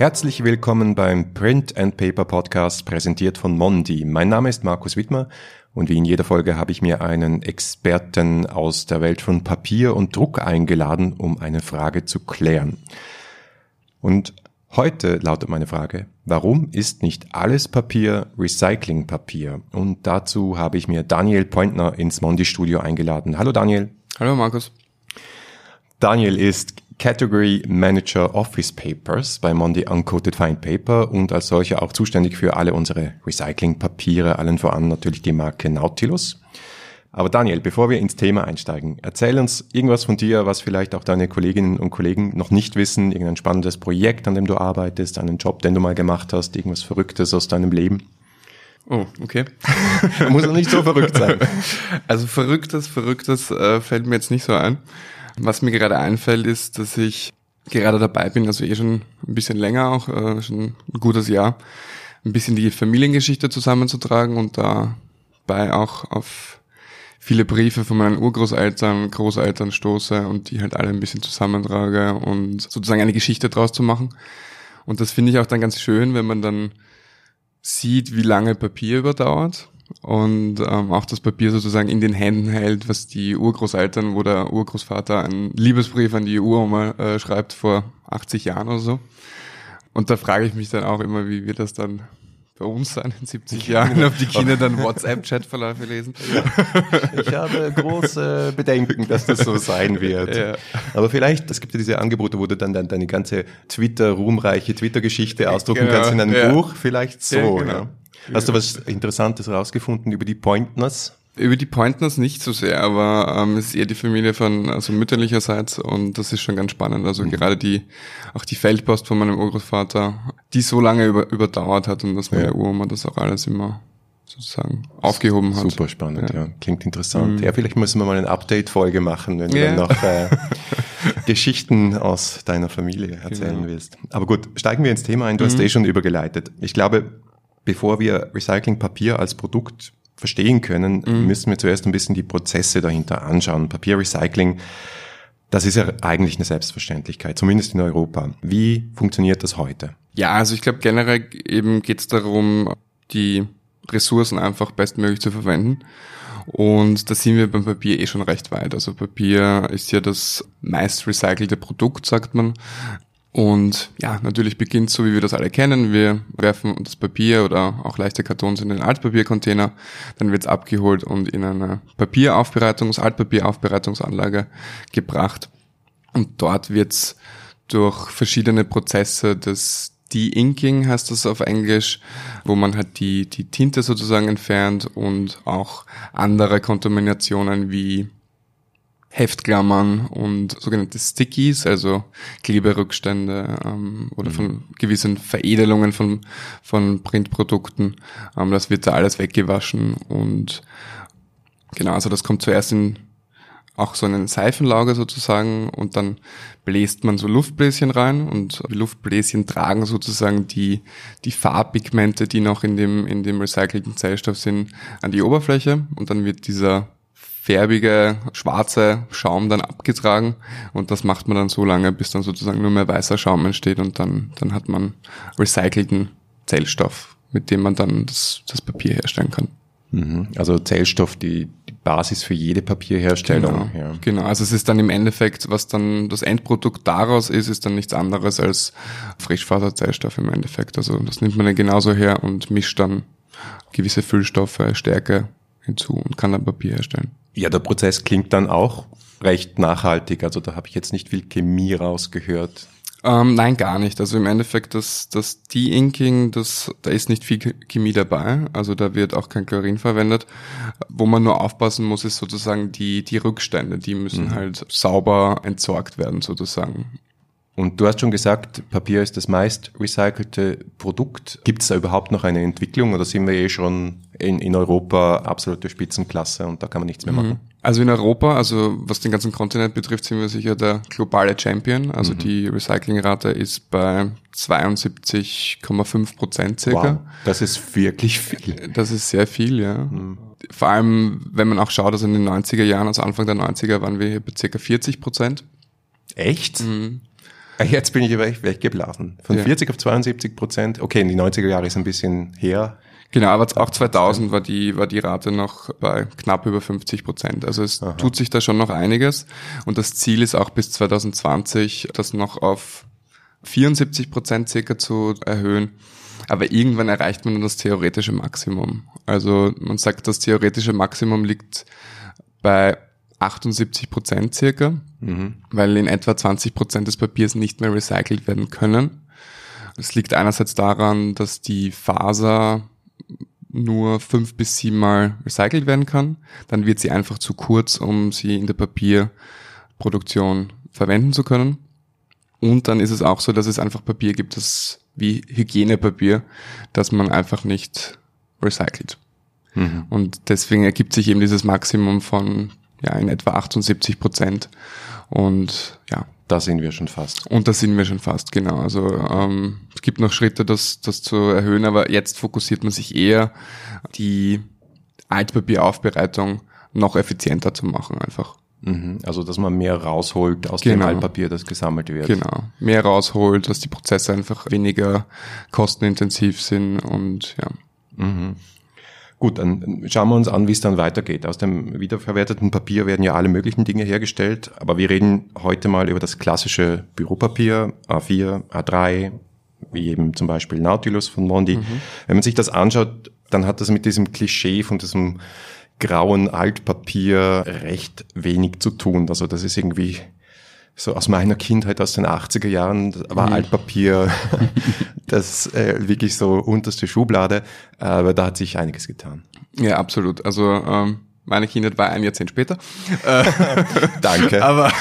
Herzlich willkommen beim Print and Paper Podcast, präsentiert von Mondi. Mein Name ist Markus Wittmer und wie in jeder Folge habe ich mir einen Experten aus der Welt von Papier und Druck eingeladen, um eine Frage zu klären. Und heute lautet meine Frage, warum ist nicht alles Papier Recyclingpapier? Und dazu habe ich mir Daniel Pointner ins Mondi Studio eingeladen. Hallo Daniel. Hallo Markus. Daniel ist Category Manager Office Papers bei Mondi Uncoated Fine Paper und als solcher auch zuständig für alle unsere Recyclingpapiere, allen voran natürlich die Marke Nautilus. Aber Daniel, bevor wir ins Thema einsteigen, erzähl uns irgendwas von dir, was vielleicht auch deine Kolleginnen und Kollegen noch nicht wissen, irgendein spannendes Projekt, an dem du arbeitest, einen Job, den du mal gemacht hast, irgendwas Verrücktes aus deinem Leben. Oh, okay. Muss doch nicht so verrückt sein. Also Verrücktes, Verrücktes äh, fällt mir jetzt nicht so ein. Was mir gerade einfällt, ist, dass ich gerade dabei bin, also eh schon ein bisschen länger auch, äh, schon ein gutes Jahr, ein bisschen die Familiengeschichte zusammenzutragen und dabei auch auf viele Briefe von meinen Urgroßeltern, Großeltern stoße und die halt alle ein bisschen zusammentrage und sozusagen eine Geschichte draus zu machen. Und das finde ich auch dann ganz schön, wenn man dann sieht, wie lange Papier überdauert und ähm, auch das Papier sozusagen in den Händen hält, was die Urgroßeltern, wo der Urgroßvater einen Liebesbrief an die Uroma äh, schreibt vor 80 Jahren oder so. Und da frage ich mich dann auch immer, wie wird das dann bei uns sein in 70 Jahren, ob die Kinder dann WhatsApp-Chatverläufe lesen. Ich habe große Bedenken, dass das so sein wird. Ja. Aber vielleicht, es gibt ja diese Angebote, wo du dann deine ganze Twitter, ruhmreiche Twitter-Geschichte ausdrucken genau, kannst in einem ja. Buch, vielleicht so. Ja, genau. Hast du was Interessantes rausgefunden über die Pointners? Über die Pointners nicht so sehr, aber ähm, es ist eher die Familie von also mütterlicherseits und das ist schon ganz spannend. Also mhm. gerade die auch die Feldpost von meinem Urgroßvater, die so lange über, überdauert hat und dass meine ja. Uroma das auch alles immer sozusagen aufgehoben hat. Super spannend, ja. ja. Klingt interessant. Mhm. Ja, vielleicht müssen wir mal eine Update-Folge machen, wenn ja. du noch äh, Geschichten aus deiner Familie erzählen genau. willst. Aber gut, steigen wir ins Thema ein. Du mhm. hast eh schon übergeleitet. Ich glaube, bevor wir Recyclingpapier als Produkt verstehen können, mhm. müssen wir zuerst ein bisschen die Prozesse dahinter anschauen. Papierrecycling, das ist ja eigentlich eine Selbstverständlichkeit, zumindest in Europa. Wie funktioniert das heute? Ja, also ich glaube generell eben geht es darum, die Ressourcen einfach bestmöglich zu verwenden. Und da sind wir beim Papier eh schon recht weit. Also Papier ist ja das meist recycelte Produkt, sagt man. Und ja, natürlich beginnt so, wie wir das alle kennen. Wir werfen das Papier oder auch leichte Kartons in den Altpapiercontainer. Dann wird's abgeholt und in eine Papieraufbereitungs-, Altpapieraufbereitungsanlage gebracht. Und dort wird's durch verschiedene Prozesse des De-Inking heißt das auf Englisch, wo man halt die, die Tinte sozusagen entfernt und auch andere Kontaminationen wie Heftklammern und sogenannte Stickies, also Kleberückstände ähm, oder mhm. von gewissen Veredelungen von, von Printprodukten. Ähm, das wird da alles weggewaschen und genau, also das kommt zuerst in auch so einen Seifenlauger sozusagen und dann bläst man so Luftbläschen rein und die Luftbläschen tragen sozusagen die, die Farbpigmente, die noch in dem, in dem recycelten Zellstoff sind, an die Oberfläche und dann wird dieser färbige, schwarze Schaum dann abgetragen und das macht man dann so lange, bis dann sozusagen nur mehr weißer Schaum entsteht und dann, dann hat man recycelten Zellstoff, mit dem man dann das, das Papier herstellen kann. Mhm. Also Zellstoff, die, die Basis für jede Papierherstellung. Genau, ja. genau, also es ist dann im Endeffekt, was dann das Endprodukt daraus ist, ist dann nichts anderes als Frischfaserzellstoff im Endeffekt. Also das nimmt man dann genauso her und mischt dann gewisse Füllstoffe, Stärke hinzu und kann dann Papier herstellen. Ja, der Prozess klingt dann auch recht nachhaltig. Also da habe ich jetzt nicht viel Chemie rausgehört. Ähm, nein, gar nicht. Also im Endeffekt das, das De-Inking, das, da ist nicht viel Chemie dabei. Also da wird auch kein Chlorin verwendet. Wo man nur aufpassen muss, ist sozusagen die, die Rückstände. Die müssen mhm. halt sauber entsorgt werden sozusagen. Und du hast schon gesagt, Papier ist das meist recycelte Produkt. Gibt es da überhaupt noch eine Entwicklung oder sind wir eh schon in, in Europa absolute Spitzenklasse und da kann man nichts mehr machen? Also in Europa, also was den ganzen Kontinent betrifft, sind wir sicher der globale Champion. Also mhm. die Recyclingrate ist bei 72,5 Prozent circa. Wow, das ist wirklich viel. Das ist sehr viel, ja. Mhm. Vor allem, wenn man auch schaut, also in den 90er Jahren, also Anfang der 90er waren wir hier bei circa 40 Prozent. Echt? Mhm. Jetzt bin ich weggeblasen. Von ja. 40 auf 72 Prozent. Okay, in die 90er Jahre ist ein bisschen her. Genau, aber auch 2000 war die, war die Rate noch bei knapp über 50 Prozent. Also es Aha. tut sich da schon noch einiges. Und das Ziel ist auch bis 2020, das noch auf 74 Prozent circa zu erhöhen. Aber irgendwann erreicht man das theoretische Maximum. Also man sagt, das theoretische Maximum liegt bei 78 Prozent circa, mhm. weil in etwa 20 Prozent des Papiers nicht mehr recycelt werden können. Es liegt einerseits daran, dass die Faser nur fünf bis sieben Mal recycelt werden kann. Dann wird sie einfach zu kurz, um sie in der Papierproduktion verwenden zu können. Und dann ist es auch so, dass es einfach Papier gibt, das wie Hygienepapier, das man einfach nicht recycelt. Mhm. Und deswegen ergibt sich eben dieses Maximum von ja in etwa 78 Prozent. Und ja. Da sind wir schon fast. Und da sind wir schon fast, genau. Also ähm, es gibt noch Schritte, das, das zu erhöhen, aber jetzt fokussiert man sich eher, die Altpapieraufbereitung noch effizienter zu machen einfach. Mhm. Also dass man mehr rausholt aus genau. dem Altpapier, das gesammelt wird. Genau, mehr rausholt, dass die Prozesse einfach weniger kostenintensiv sind und ja. Mhm. Gut, dann schauen wir uns an, wie es dann weitergeht. Aus dem wiederverwerteten Papier werden ja alle möglichen Dinge hergestellt, aber wir reden heute mal über das klassische Büropapier, A4, A3, wie eben zum Beispiel Nautilus von Mondi. Mhm. Wenn man sich das anschaut, dann hat das mit diesem Klischee von diesem grauen Altpapier recht wenig zu tun. Also das ist irgendwie so aus meiner Kindheit aus den 80er Jahren war mhm. Altpapier das äh, wirklich so unterste Schublade, aber da hat sich einiges getan. Ja, absolut. Also ähm, meine Kindheit war ein Jahrzehnt später. Danke. aber,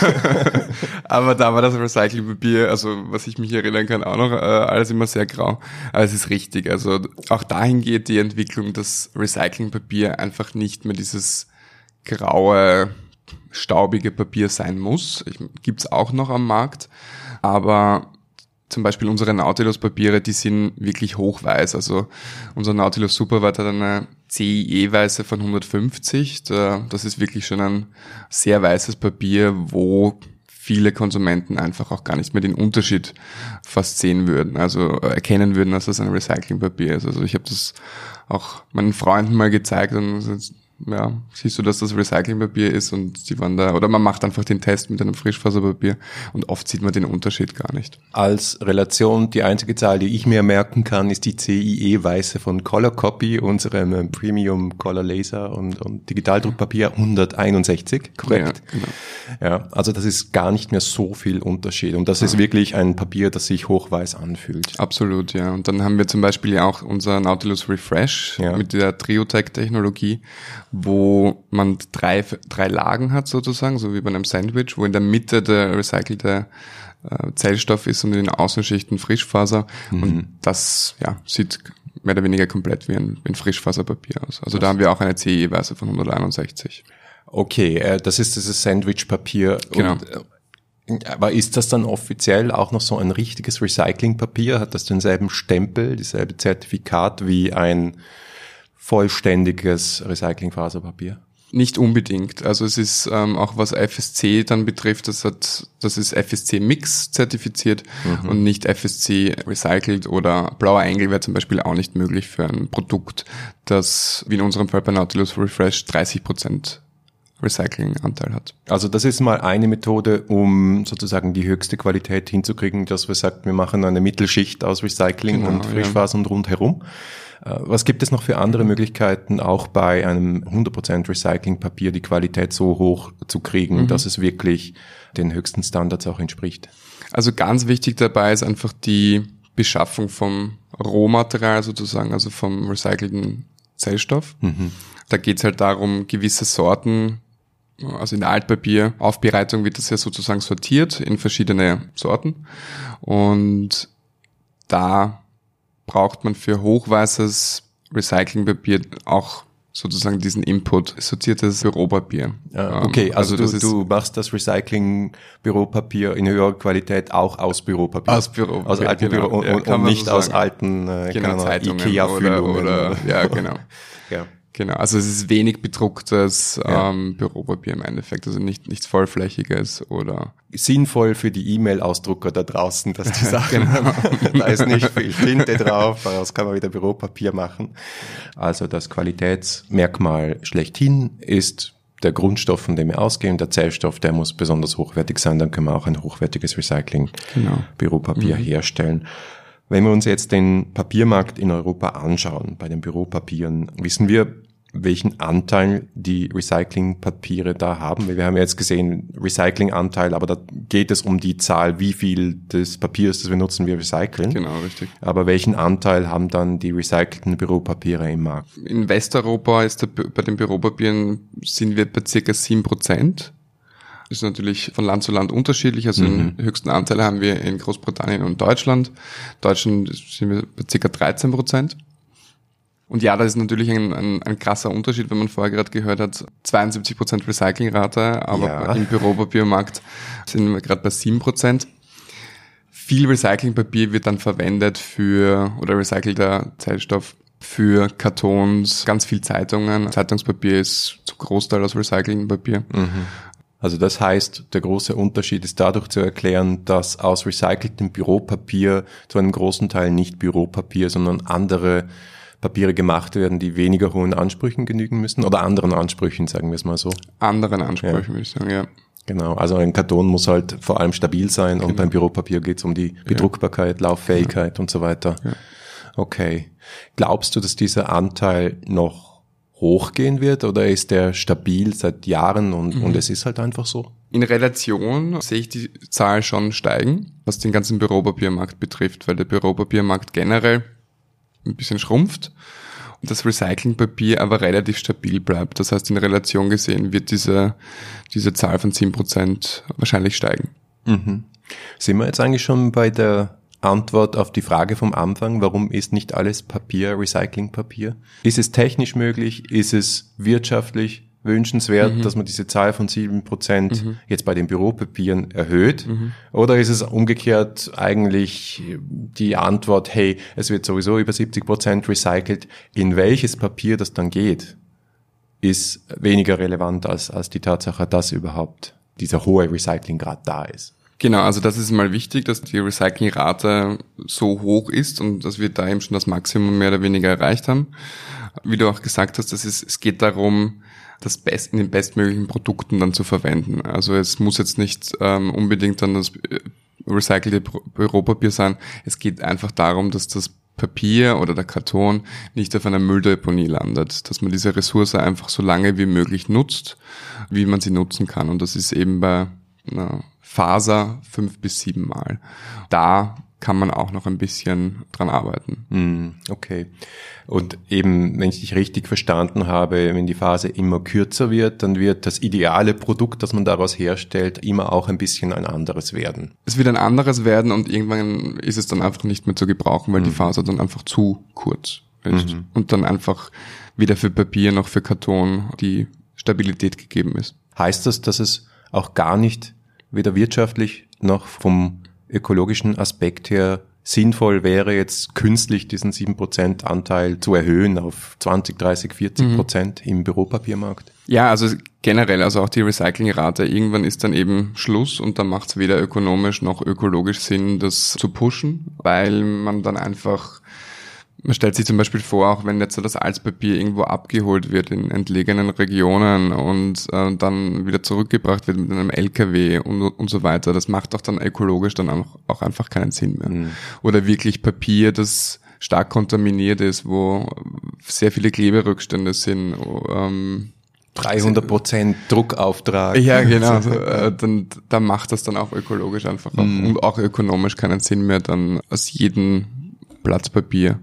aber da war das Recyclingpapier, also was ich mich erinnern kann, auch noch äh, alles immer sehr grau. Aber es ist richtig. Also auch dahin geht die Entwicklung, dass Recyclingpapier einfach nicht mehr dieses graue staubige Papier sein muss. Gibt es auch noch am Markt. Aber zum Beispiel unsere Nautilus-Papiere, die sind wirklich hochweiß. Also unser Nautilus Superwhite hat eine CIE-Weiße von 150. Das ist wirklich schon ein sehr weißes Papier, wo viele Konsumenten einfach auch gar nicht mehr den Unterschied fast sehen würden, also erkennen würden, dass das ein Recyclingpapier ist. Also ich habe das auch meinen Freunden mal gezeigt und ja, siehst du, dass das Recyclingpapier ist und die waren da, oder man macht einfach den Test mit einem Frischfaserpapier und oft sieht man den Unterschied gar nicht. Als Relation, die einzige Zahl, die ich mir merken kann, ist die CIE-Weiße von Color Copy, unserem Premium Color Laser und, und Digitaldruckpapier 161, korrekt? Ja, genau. ja, also das ist gar nicht mehr so viel Unterschied und das ja. ist wirklich ein Papier, das sich hochweiß anfühlt. Absolut, ja. Und dann haben wir zum Beispiel ja auch unser Nautilus Refresh ja. mit der Triotech-Technologie, wo man drei, drei Lagen hat sozusagen, so wie bei einem Sandwich, wo in der Mitte der recycelte äh, Zellstoff ist und in den Außenschichten Frischfaser. Mhm. Und das ja, sieht mehr oder weniger komplett wie ein, wie ein Frischfaserpapier aus. Also Was? da haben wir auch eine CE-Weise von 161. Okay, äh, das ist dieses Sandwich-Papier. Genau. Und, äh, aber ist das dann offiziell auch noch so ein richtiges Recyclingpapier? Hat das denselben Stempel, dieselbe Zertifikat wie ein vollständiges Recyclingfaserpapier? Nicht unbedingt. Also es ist ähm, auch was FSC dann betrifft, das hat, das ist FSC Mix zertifiziert mhm. und nicht FSC recycelt oder blauer Engel wäre zum Beispiel auch nicht möglich für ein Produkt, das wie in unserem Fall bei Nautilus Refresh 30 Prozent Recyclinganteil hat. Also das ist mal eine Methode, um sozusagen die höchste Qualität hinzukriegen, dass wir sagen, wir machen eine Mittelschicht aus Recycling genau, und Frischfaser ja. und rundherum. Äh, was gibt es noch für andere Möglichkeiten, auch bei einem 100% Recyclingpapier die Qualität so hoch zu kriegen, mhm. dass es wirklich den höchsten Standards auch entspricht? Also ganz wichtig dabei ist einfach die Beschaffung vom Rohmaterial sozusagen, also vom recycelten Zellstoff. Mhm. Da geht es halt darum, gewisse Sorten, also in der Altpapieraufbereitung wird das ja sozusagen sortiert in verschiedene Sorten. Und da braucht man für hochweißes Recyclingpapier auch sozusagen diesen Input, sortiertes Büropapier. Ah, okay, also, also du, du, machst das Recycling-Büropapier in höherer Qualität auch aus Büropapier. Aus Büropapier, aus alten genau. Büro und, ja, und nicht so aus alten äh, genau, Zeitungen Ikea-Füllungen. Oder, oder, ja, genau. ja. Genau, also es ist wenig bedrucktes ja. ähm, Büropapier im Endeffekt, also nicht nichts vollflächiges oder sinnvoll für die E-Mail-Ausdrucker da draußen, dass die Sachen genau. da ist nicht viel Tinte drauf, daraus kann man wieder Büropapier machen. Also das Qualitätsmerkmal schlechthin ist der Grundstoff, von dem wir ausgehen, der Zellstoff, der muss besonders hochwertig sein, dann können wir auch ein hochwertiges Recycling genau. Büropapier mhm. herstellen. Wenn wir uns jetzt den Papiermarkt in Europa anschauen, bei den Büropapieren, wissen wir, welchen Anteil die Recyclingpapiere da haben. Wir haben jetzt gesehen Recyclinganteil, aber da geht es um die Zahl, wie viel des Papiers, das wir nutzen, wir recyceln. Genau, richtig. Aber welchen Anteil haben dann die recycelten Büropapiere im Markt? In Westeuropa ist der, bei den Büropapieren sind wir bei circa sieben Prozent. Ist natürlich von Land zu Land unterschiedlich. Also mhm. den höchsten Anteil haben wir in Großbritannien und Deutschland. Deutschland sind wir bei circa 13 Prozent. Und ja, das ist natürlich ein, ein, ein krasser Unterschied, wenn man vorher gerade gehört hat, 72 Prozent Recyclingrate, aber ja. im Büropapiermarkt sind wir gerade bei 7%. Viel Recyclingpapier wird dann verwendet für, oder recycelter Zellstoff für Kartons, ganz viel Zeitungen. Zeitungspapier ist zu Großteil aus Recyclingpapier. Mhm. Also das heißt, der große Unterschied ist dadurch zu erklären, dass aus recyceltem Büropapier zu einem großen Teil nicht Büropapier, sondern andere Papiere gemacht werden, die weniger hohen Ansprüchen genügen müssen oder anderen Ansprüchen, sagen wir es mal so. Anderen Ansprüchen, ja. würde ich sagen, ja. Genau, also ein Karton muss halt vor allem stabil sein genau. und beim Büropapier geht es um die Bedruckbarkeit, ja. Lauffähigkeit ja. und so weiter. Okay. Glaubst du, dass dieser Anteil noch hochgehen wird oder ist der stabil seit Jahren und, mhm. und es ist halt einfach so? In Relation sehe ich die Zahl schon steigen, was den ganzen Büropapiermarkt betrifft, weil der Büropapiermarkt generell ein bisschen schrumpft und das Recyclingpapier aber relativ stabil bleibt. Das heißt, in Relation gesehen wird diese, diese Zahl von 10% wahrscheinlich steigen. Mhm. Sind wir jetzt eigentlich schon bei der Antwort auf die Frage vom Anfang, warum ist nicht alles Papier Recyclingpapier? Ist es technisch möglich? Ist es wirtschaftlich wünschenswert, mhm. dass man diese Zahl von sieben Prozent mhm. jetzt bei den Büropapieren erhöht? Mhm. Oder ist es umgekehrt eigentlich die Antwort, hey, es wird sowieso über 70 Prozent recycelt, in welches Papier das dann geht, ist weniger relevant als, als die Tatsache, dass überhaupt dieser hohe Recyclinggrad da ist. Genau, also das ist mal wichtig, dass die Recyclingrate so hoch ist und dass wir da eben schon das Maximum mehr oder weniger erreicht haben. Wie du auch gesagt hast, das ist, es geht darum, das Best, in den bestmöglichen Produkten dann zu verwenden. Also es muss jetzt nicht ähm, unbedingt dann das äh, recycelte Büropapier sein. Es geht einfach darum, dass das Papier oder der Karton nicht auf einer Mülldeponie landet, dass man diese Ressource einfach so lange wie möglich nutzt, wie man sie nutzen kann. Und das ist eben bei einer Faser fünf bis sieben Mal. Da kann man auch noch ein bisschen dran arbeiten. Hm, okay. Und eben, wenn ich dich richtig verstanden habe, wenn die Phase immer kürzer wird, dann wird das ideale Produkt, das man daraus herstellt, immer auch ein bisschen ein anderes werden. Es wird ein anderes werden und irgendwann ist es dann einfach nicht mehr zu gebrauchen, weil mhm. die Faser dann einfach zu kurz ist. Mhm. Und dann einfach weder für Papier noch für Karton die Stabilität gegeben ist. Heißt das, dass es auch gar nicht weder wirtschaftlich noch vom ökologischen Aspekt her sinnvoll wäre, jetzt künstlich diesen 7% Anteil zu erhöhen auf 20, 30, 40 Prozent mhm. im Büropapiermarkt? Ja, also generell, also auch die Recyclingrate, irgendwann ist dann eben Schluss und dann macht es weder ökonomisch noch ökologisch Sinn, das zu pushen, weil man dann einfach man stellt sich zum Beispiel vor, auch wenn jetzt so das Altpapier irgendwo abgeholt wird in entlegenen Regionen und äh, dann wieder zurückgebracht wird mit einem LKW und, und so weiter, das macht doch dann ökologisch dann auch, auch einfach keinen Sinn mehr. Mhm. Oder wirklich Papier, das stark kontaminiert ist, wo sehr viele Kleberückstände sind. Ähm, 300 Prozent Druckauftrag. Ja, genau. Äh, dann, dann macht das dann auch ökologisch einfach auch, mm. und auch ökonomisch keinen Sinn mehr, dann aus jedem Blatt Papier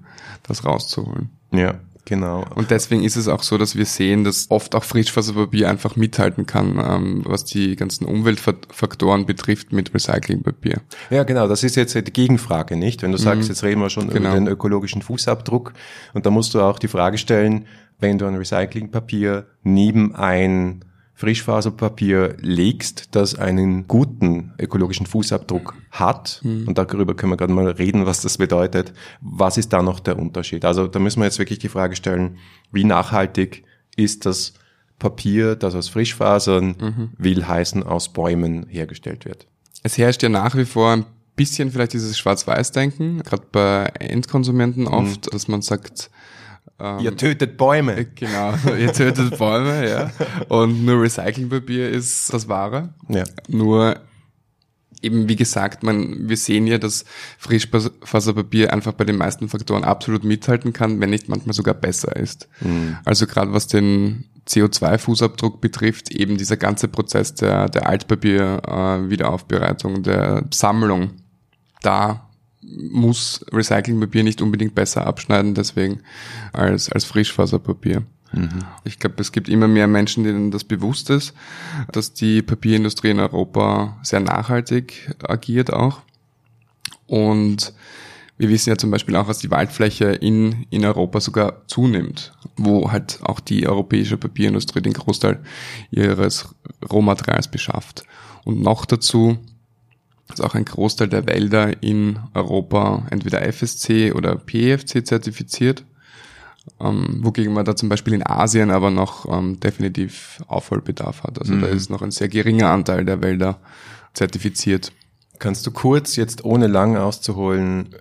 das rauszuholen. Ja, genau. Und deswegen ist es auch so, dass wir sehen, dass oft auch Frischfaserpapier einfach mithalten kann, ähm, was die ganzen Umweltfaktoren betrifft mit Recyclingpapier. Ja, genau. Das ist jetzt die Gegenfrage, nicht? Wenn du sagst, mhm. jetzt reden wir schon genau. über den ökologischen Fußabdruck und da musst du auch die Frage stellen, wenn du ein Recyclingpapier neben ein Frischfaserpapier legst, das einen guten ökologischen Fußabdruck hat, mhm. und darüber können wir gerade mal reden, was das bedeutet, was ist da noch der Unterschied? Also da müssen wir jetzt wirklich die Frage stellen, wie nachhaltig ist das Papier, das aus Frischfasern, mhm. will heißen aus Bäumen hergestellt wird? Es herrscht ja nach wie vor ein bisschen vielleicht dieses Schwarz-Weiß-Denken, gerade bei Endkonsumenten oft, mhm. dass man sagt, ähm, ihr tötet Bäume. Äh, genau, ihr tötet Bäume, ja. Und nur Recyclingpapier ist das Wahre. Ja. Nur eben, wie gesagt, man, wir sehen ja, dass Frischfaserpapier einfach bei den meisten Faktoren absolut mithalten kann, wenn nicht manchmal sogar besser ist. Mhm. Also gerade was den CO2-Fußabdruck betrifft, eben dieser ganze Prozess der, der Altpapier-Wiederaufbereitung, äh, der Sammlung, da muss Recyclingpapier nicht unbedingt besser abschneiden, deswegen als, als Frischfaserpapier. Mhm. Ich glaube, es gibt immer mehr Menschen, denen das bewusst ist, dass die Papierindustrie in Europa sehr nachhaltig agiert auch. Und wir wissen ja zum Beispiel auch, dass die Waldfläche in, in Europa sogar zunimmt, wo halt auch die europäische Papierindustrie den Großteil ihres Rohmaterials beschafft. Und noch dazu ist auch ein Großteil der Wälder in Europa entweder FSC oder PEFC zertifiziert, ähm, wogegen man da zum Beispiel in Asien aber noch ähm, definitiv Aufholbedarf hat. Also mhm. da ist noch ein sehr geringer Anteil der Wälder zertifiziert. Kannst du kurz jetzt ohne lang auszuholen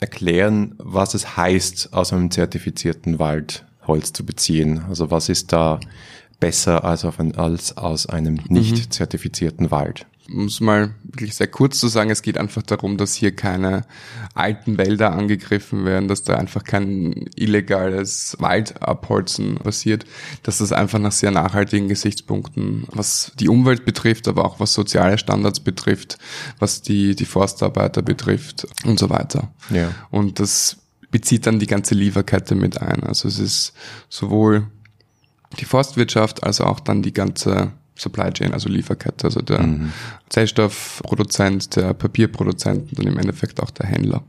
erklären, was es heißt, aus einem zertifizierten Wald Holz zu beziehen? Also was ist da besser als, ein, als aus einem nicht mhm. zertifizierten Wald? Um es mal wirklich sehr kurz zu sagen, es geht einfach darum, dass hier keine alten Wälder angegriffen werden, dass da einfach kein illegales Waldabholzen passiert, dass das einfach nach sehr nachhaltigen Gesichtspunkten, was die Umwelt betrifft, aber auch was soziale Standards betrifft, was die, die Forstarbeiter betrifft und so weiter. Ja. Und das bezieht dann die ganze Lieferkette mit ein. Also es ist sowohl die Forstwirtschaft als auch dann die ganze Supply Chain, also Lieferkette, also der mhm. Zellstoffproduzent, der Papierproduzent und dann im Endeffekt auch der Händler.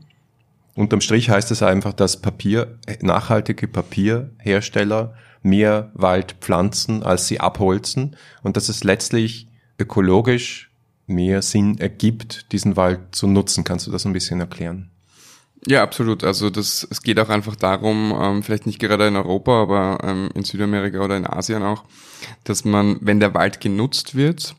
Unterm Strich heißt es einfach, dass Papier, nachhaltige Papierhersteller mehr Wald pflanzen, als sie abholzen und dass es letztlich ökologisch mehr Sinn ergibt, diesen Wald zu nutzen. Kannst du das ein bisschen erklären? Ja, absolut. Also das, es geht auch einfach darum, ähm, vielleicht nicht gerade in Europa, aber ähm, in Südamerika oder in Asien auch, dass man, wenn der Wald genutzt wird,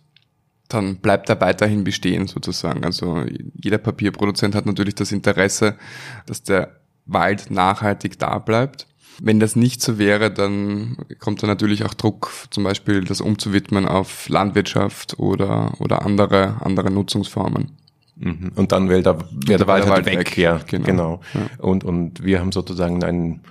dann bleibt er weiterhin bestehen sozusagen. Also jeder Papierproduzent hat natürlich das Interesse, dass der Wald nachhaltig da bleibt. Wenn das nicht so wäre, dann kommt da natürlich auch Druck, zum Beispiel das umzuwidmen auf Landwirtschaft oder, oder andere, andere Nutzungsformen. Mhm. Und dann wäre der, wär der Wald halt weg. weg. Ja, genau. genau. Ja. Und, und wir haben sozusagen ein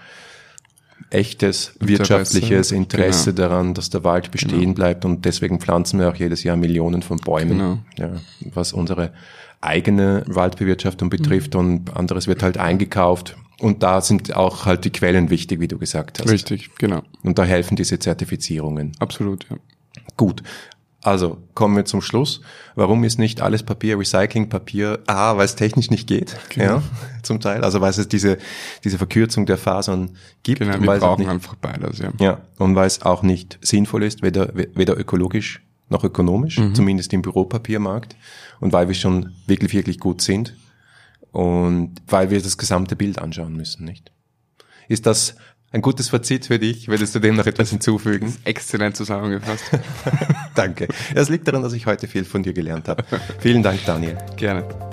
echtes Interesse, wirtschaftliches Interesse genau. daran, dass der Wald bestehen genau. bleibt und deswegen pflanzen wir auch jedes Jahr Millionen von Bäumen, genau. ja, was unsere eigene Waldbewirtschaftung betrifft mhm. und anderes wird halt eingekauft und da sind auch halt die Quellen wichtig, wie du gesagt hast. Richtig, genau. Und da helfen diese Zertifizierungen. Absolut, ja. Gut. Also kommen wir zum Schluss. Warum ist nicht alles Papier Recyclingpapier? A, weil es technisch nicht geht, genau. ja, zum Teil. Also weil es diese diese Verkürzung der Fasern gibt. Genau, wir brauchen nicht, einfach beides, ja. Ja, und weil es auch nicht sinnvoll ist, weder weder ökologisch noch ökonomisch, mhm. zumindest im Büropapiermarkt, und weil wir schon wirklich wirklich gut sind und weil wir das gesamte Bild anschauen müssen, nicht? Ist das ein gutes Fazit für dich. Würdest du dem noch etwas hinzufügen? Exzellent zusammengefasst. Danke. Es liegt daran, dass ich heute viel von dir gelernt habe. Vielen Dank, Daniel. Gerne.